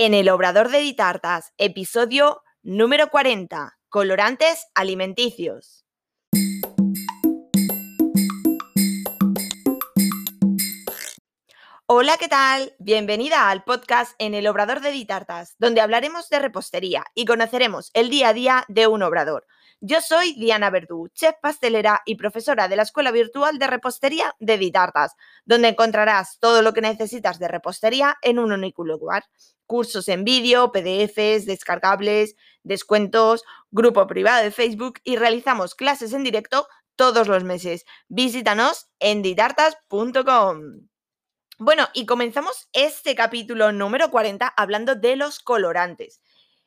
en el Obrador de Ditartas, episodio número 40, colorantes alimenticios. Hola, ¿qué tal? Bienvenida al podcast en el Obrador de Ditartas, donde hablaremos de repostería y conoceremos el día a día de un obrador. Yo soy Diana Verdú, chef pastelera y profesora de la Escuela Virtual de Repostería de Ditartas, donde encontrarás todo lo que necesitas de repostería en un único lugar. Cursos en vídeo, PDFs, descargables, descuentos, grupo privado de Facebook y realizamos clases en directo todos los meses. Visítanos en ditartas.com. Bueno, y comenzamos este capítulo número 40 hablando de los colorantes.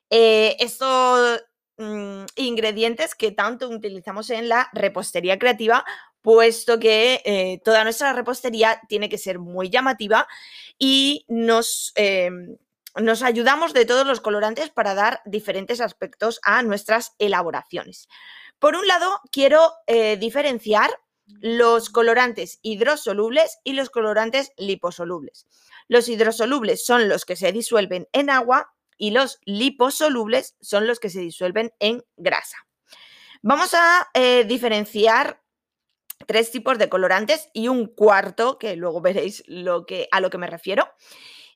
Eh, esto Mm, ingredientes que tanto utilizamos en la repostería creativa, puesto que eh, toda nuestra repostería tiene que ser muy llamativa y nos, em, nos ayudamos de todos los colorantes para dar diferentes aspectos a nuestras elaboraciones. Por un lado, quiero eh, diferenciar los colorantes hidrosolubles y los colorantes liposolubles. Los hidrosolubles son los que se disuelven en agua y los liposolubles son los que se disuelven en grasa. Vamos a eh, diferenciar tres tipos de colorantes y un cuarto, que luego veréis lo que, a lo que me refiero.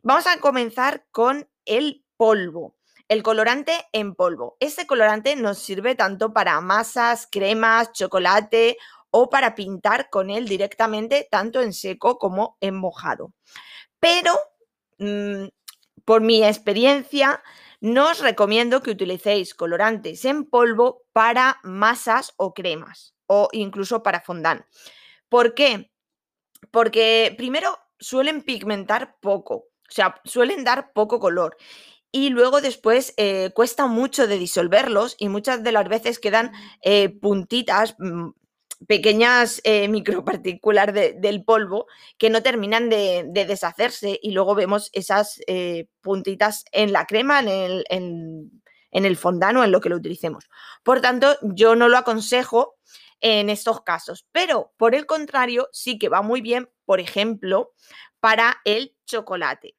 Vamos a comenzar con el polvo. El colorante en polvo. Este colorante nos sirve tanto para masas, cremas, chocolate o para pintar con él directamente, tanto en seco como en mojado. Pero mm, por mi experiencia, no os recomiendo que utilicéis colorantes en polvo para masas o cremas o incluso para fondant. ¿Por qué? Porque primero suelen pigmentar poco, o sea, suelen dar poco color y luego después eh, cuesta mucho de disolverlos y muchas de las veces quedan eh, puntitas mm, pequeñas eh, micropartículas del polvo que no terminan de, deshacerse y luego vemos esas eh, puntitas en la crema, en el, en, el fondant o en lo que lo utilicemos. Por tanto, yo no lo aconsejo en estos casos, pero por el contrario, sí que va muy bien, por ejemplo, para el chocolate.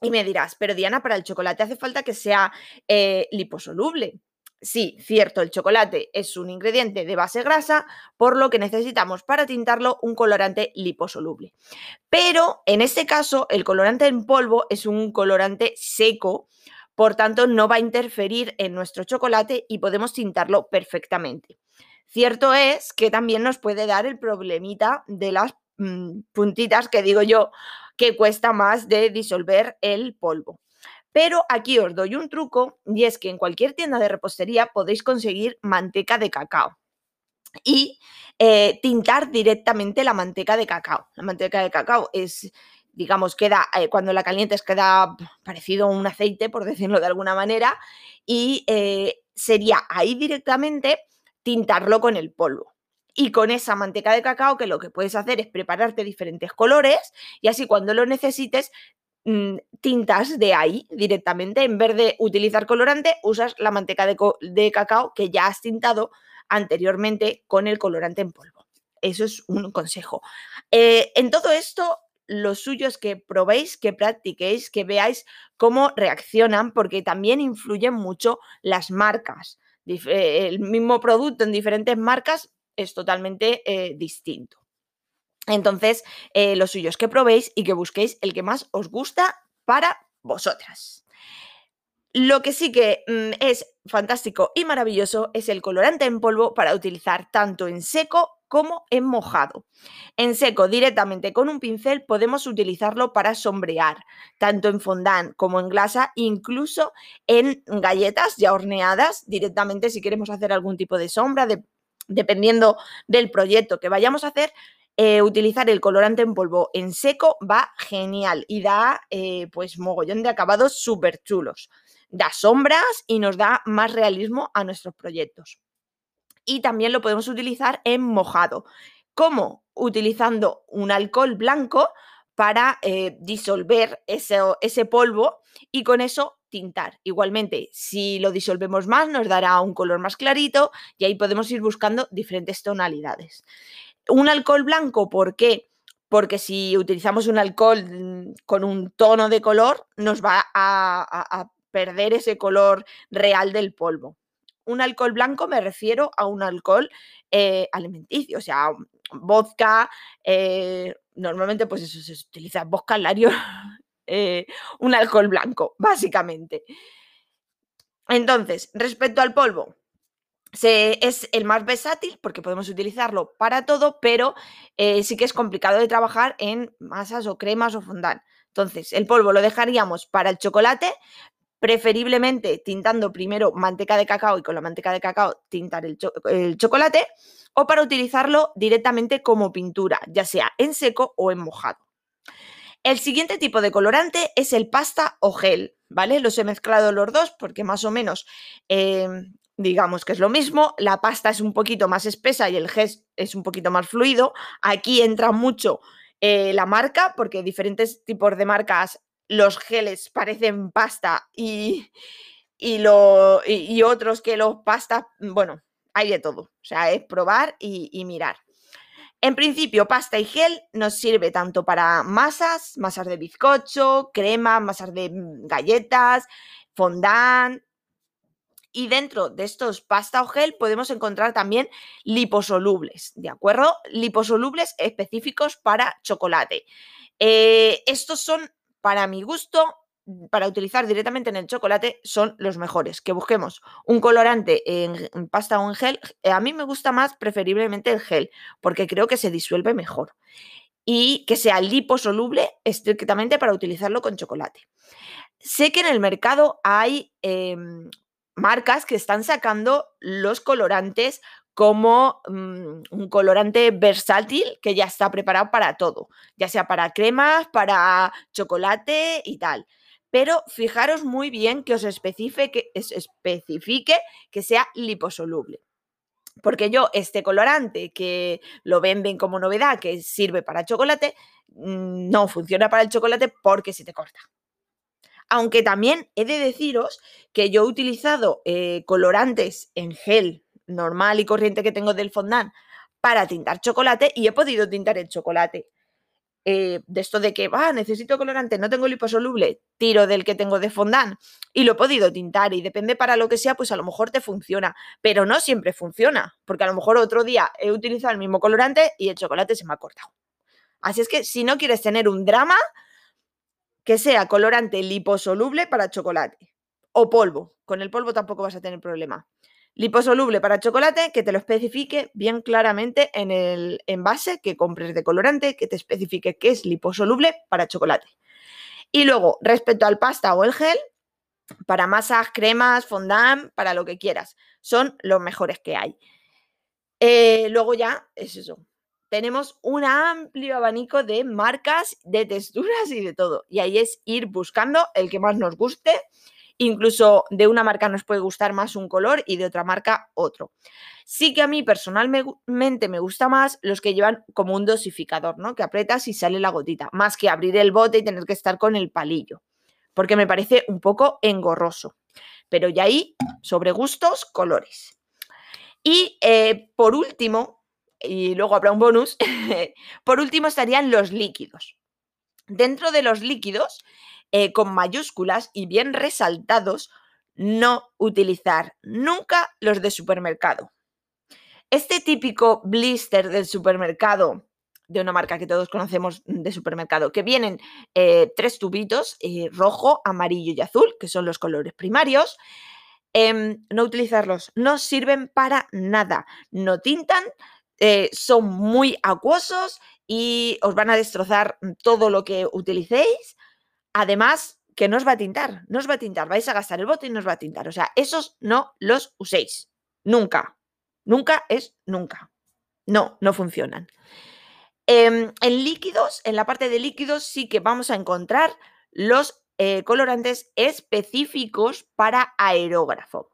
Y me dirás, pero Diana, para el chocolate hace falta que sea eh, liposoluble. Sí, cierto, el chocolate es un ingrediente de base grasa, por lo que necesitamos para tintarlo un colorante liposoluble. Pero en este caso, el colorante en polvo es un colorante seco, por tanto no va a interferir en nuestro chocolate y podemos tintarlo perfectamente. Cierto es que también nos puede dar el problemita de las mm, puntitas que digo yo que cuesta más de disolver el polvo. Pero aquí os doy un truco y es que en cualquier tienda de repostería podéis conseguir manteca de cacao y eh, tintar directamente la manteca de cacao. La manteca de cacao es, digamos, queda, eh, cuando la calientes queda parecido a un aceite, por decirlo de alguna manera, y eh, sería ahí directamente tintarlo con el polvo. Y con esa manteca de cacao, que lo que puedes hacer es prepararte diferentes colores y así cuando lo necesites tintas de ahí directamente. En vez de utilizar colorante, usas la manteca de, cacao que ya has tintado anteriormente con el colorante en polvo. Eso es un consejo. Eh, en todo esto, lo suyo es que probéis, que practiquéis, que veáis cómo reaccionan, porque también influyen mucho las marcas. el mismo producto en diferentes marcas es totalmente eh, distinto. Entonces, eh, lo suyo es que probéis y que busquéis el que más os gusta para vosotras. Lo que sí que mm, es fantástico y maravilloso es el colorante en polvo para utilizar tanto en seco como en mojado. En seco, directamente con un pincel, podemos utilizarlo para sombrear, tanto en fondant como en glasa, incluso en galletas ya horneadas, directamente si queremos hacer algún tipo de sombra, dependiendo del proyecto que vayamos a hacer, eh, utilizar el colorante en polvo en seco va genial y da eh, pues mogollón de acabados súper chulos. Da sombras y nos da más realismo a nuestros proyectos. Y también lo podemos utilizar en mojado. ¿Cómo? Utilizando un alcohol blanco para eh, disolver ese, ese polvo y con eso tintar. Igualmente, si lo disolvemos más, nos dará un color más clarito y ahí podemos ir buscando diferentes tonalidades. Un alcohol blanco, ¿por qué? porque si utilizamos un alcohol mm, con un tono de color, nos va a, perder ese color real del polvo. Un alcohol blanco me refiero a un alcohol eh, alimenticio, o sea, vodka, eh, normalmente pues eso se utiliza vodka, lario, eh, un alcohol blanco, básicamente. Entonces, respecto al polvo, es el más versátil porque podemos utilizarlo para todo, pero eh, sí que es complicado de trabajar en masas o cremas o fondant. Entonces, el polvo lo dejaríamos para el chocolate, preferiblemente tintando primero manteca de cacao y con la manteca de cacao tintar el, chocolate, o para utilizarlo directamente como pintura, ya sea en seco o en mojado. El siguiente tipo de colorante es el pasta o gel, ¿vale? Los he mezclado los dos porque más o menos em, digamos que es lo mismo. La pasta es un poquito más espesa y el gel es un poquito más fluido. Aquí entra mucho eh, la marca porque diferentes tipos de marcas, los geles parecen pasta y, lo, y, otros que los pastas, bueno, hay de todo. O sea, es probar y mirar. En principio, pasta y gel nos sirve tanto para masas, masas de bizcocho, crema, masas de mm, galletas, fondant. Y dentro de estos pasta o gel podemos encontrar también liposolubles, ¿de acuerdo? Liposolubles específicos para chocolate. Eh, estos son, para mi gusto, para utilizar directamente en el chocolate son los mejores. Que busquemos un colorante en, pasta o en gel. Eh, a mí me gusta más preferiblemente el gel, porque creo que se disuelve mejor. Y que sea liposoluble estrictamente para utilizarlo con chocolate. Sé que en el mercado hay em, marcas que están sacando los colorantes como mm, un colorante versátil que ya está preparado para todo, ya sea para cremas, para chocolate y tal pero fijaros muy bien que os especifique, especifique que sea liposoluble. Porque yo, este colorante que lo venden como novedad, que sirve para chocolate, mm, no funciona para el chocolate porque se te corta. Aunque también he de deciros que yo he utilizado eh, colorantes en gel normal y corriente que tengo del fondant para tintar chocolate y he podido tintar el chocolate. Eh, de esto de que, va, necesito colorante, no tengo liposoluble, tiro del que tengo de fondant y lo he podido tintar y depende para lo que sea, pues a lo mejor te funciona, pero no siempre funciona, porque a lo mejor otro día he utilizado el mismo colorante y el chocolate se me ha cortado. Así es que si no quieres tener un drama, que sea colorante liposoluble para chocolate o polvo. Con el polvo tampoco vas a tener problema. Liposoluble para chocolate, que te lo especifique bien claramente en el envase que compres de colorante, que te especifique que es liposoluble para chocolate. Y luego, respecto al pasta o el gel, para masas, cremas, fondant, para lo que quieras. Son los mejores que hay. Eh, luego ya es eso. Tenemos un amplio abanico de marcas, de texturas y de todo. Y ahí es ir buscando el que más nos guste Incluso de una marca nos puede gustar más un color y de otra marca otro. Sí que a mí personalmente me gusta más los que llevan como un dosificador, ¿no? Que aprietas y sale la gotita, más que abrir el bote y tener que estar con el palillo, porque me parece un poco engorroso. Pero ya ahí, sobre gustos, colores. Y eh, por último, y luego habrá un bonus, por último estarían los líquidos. Dentro de los líquidos eh, con mayúsculas y bien resaltados, no utilizar nunca los de supermercado. Este típico blister del supermercado, de una marca que todos conocemos de supermercado, que vienen eh, tres tubitos, eh, rojo, amarillo y azul, que son los colores primarios, em, no utilizarlos, no sirven para nada, no tintan, son muy acuosos y os van a destrozar todo lo que utilicéis. Además, que no os va a tintar, no os va a tintar, vais a gastar el bote y no os va a tintar. O sea, esos no los uséis. Nunca. Nunca es nunca. No, no funcionan. Em, en líquidos, en la parte de líquidos, sí que vamos a encontrar los eh, colorantes específicos para aerógrafo.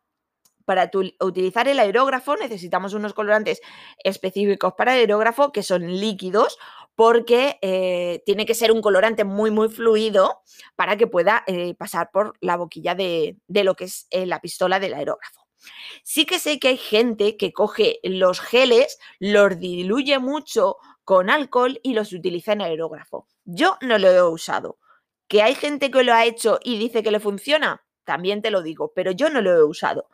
Para utilizar el aerógrafo necesitamos unos colorantes específicos para aerógrafo que son líquidos porque eh, tiene que ser un colorante muy, muy fluido para que pueda eh, pasar por la boquilla de, lo que es eh, la pistola del aerógrafo. Sí que sé que hay gente que coge los geles, los diluye mucho con alcohol y los utiliza en aerógrafo. Yo no lo he usado. ¿Que hay gente que lo ha hecho y dice que le funciona? También te lo digo, pero yo no lo he usado.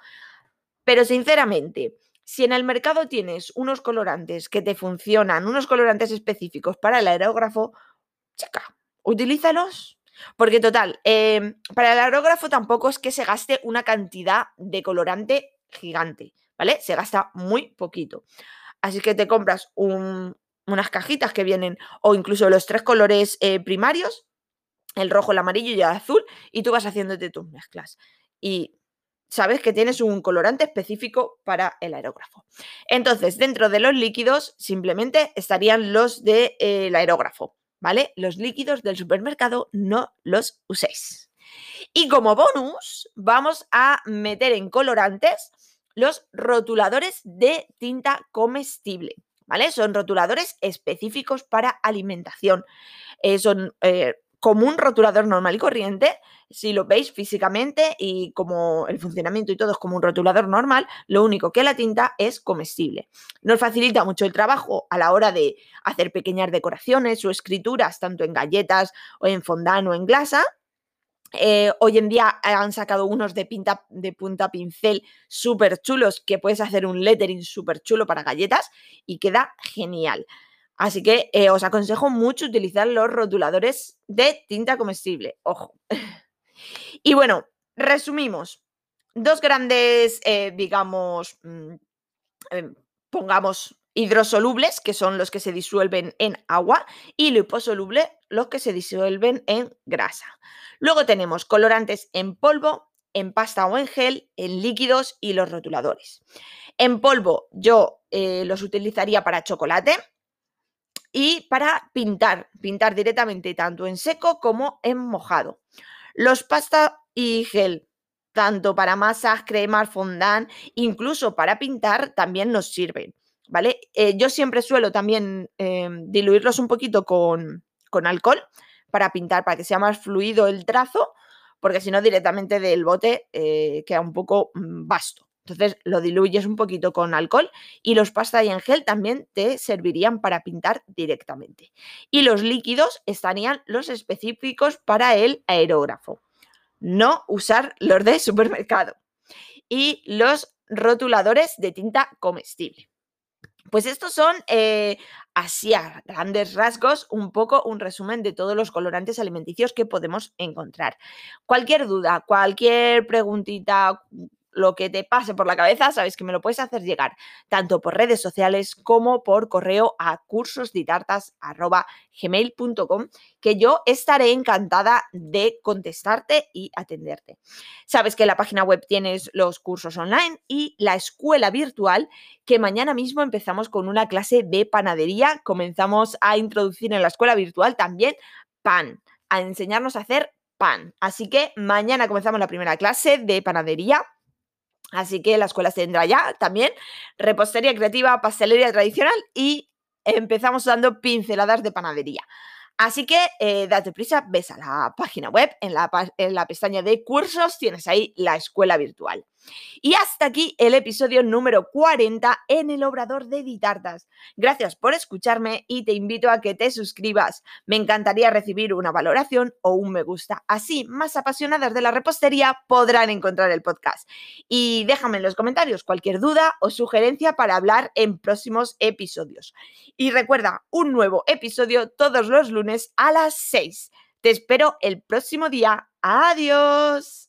Pero sinceramente, si en el mercado tienes unos colorantes que te funcionan, unos colorantes específicos para el aerógrafo, checa, utilízalos. Porque total, em, para el aerógrafo tampoco es que se gaste una cantidad de colorante gigante, ¿vale? Se gasta muy poquito. Así que te compras unas cajitas que vienen, o incluso los tres colores eh, primarios, el rojo, el amarillo y el azul, y tú vas haciéndote tus mezclas. Y sabes que tienes un colorante específico para el aerógrafo. Entonces, dentro de los líquidos, simplemente estarían los del de, eh, aerógrafo, ¿vale? Los líquidos del supermercado no los uséis. Y como bonus, vamos a meter en colorantes los rotuladores de tinta comestible. ¿Vale? Son rotuladores específicos para alimentación. Eh, son eh, como un rotulador normal y corriente, si lo veis físicamente y como el funcionamiento y todo es como un rotulador normal, lo único que la tinta es comestible. Nos facilita mucho el trabajo a la hora de hacer pequeñas decoraciones o escrituras, tanto en galletas o en fondant o en glasa. Eh, hoy en día han sacado unos de, pinta, de punta pincel súper chulos que puedes hacer un lettering súper chulo para galletas y queda genial. Así que eh, os aconsejo mucho utilizar los rotuladores de tinta comestible. Ojo. y bueno, resumimos. Dos grandes, eh, digamos, mm, em, pongamos hidrosolubles, que son los que se disuelven en agua, y liposoluble, los que se disuelven en grasa. Luego tenemos colorantes en polvo, en pasta o en gel, en líquidos y los rotuladores. En polvo yo eh, los utilizaría para chocolate, y para pintar, pintar directamente tanto en seco como en mojado. Los pasta y gel, tanto para masas, cremas, fondant, incluso para pintar, también nos sirven. ¿Vale? Eh, yo siempre suelo también em, diluirlos un poquito con, alcohol para pintar, para que sea más fluido el trazo, porque si no directamente del bote eh, queda un poco mm, vasto. Entonces lo diluyes un poquito con alcohol y los pasta y en gel también te servirían para pintar directamente. Y los líquidos estarían los específicos para el aerógrafo. No usar los de supermercado. Y los rotuladores de tinta comestible. Pues estos son, eh, así a grandes rasgos, un poco un resumen de todos los colorantes alimenticios que podemos encontrar. Cualquier duda, cualquier preguntita, lo que te pase por la cabeza, sabes que me lo puedes hacer llegar tanto por redes sociales como por correo a cursosditartas.gmail.com que yo estaré encantada de contestarte y atenderte. Sabes que en la página web tienes los cursos online y la escuela virtual que mañana mismo empezamos con una clase de panadería. Comenzamos a introducir en la escuela virtual también pan, a enseñarnos a hacer pan. Así que mañana comenzamos la primera clase de panadería Así que la escuela tendrá ya también repostería creativa, pastelería tradicional y empezamos dando pinceladas de panadería. Así que eh, date prisa, ves a la página web, en la pestaña de cursos tienes ahí la escuela virtual. Y hasta aquí el episodio número 40 en el Obrador de Ditartas. Gracias por escucharme y te invito a que te suscribas. Me encantaría recibir una valoración o un me gusta. Así, más apasionadas de la repostería podrán encontrar el podcast. Y déjame en los comentarios cualquier duda o sugerencia para hablar en próximos episodios. Y recuerda, un nuevo episodio todos los lunes a las 6. Te espero el próximo día. Adiós.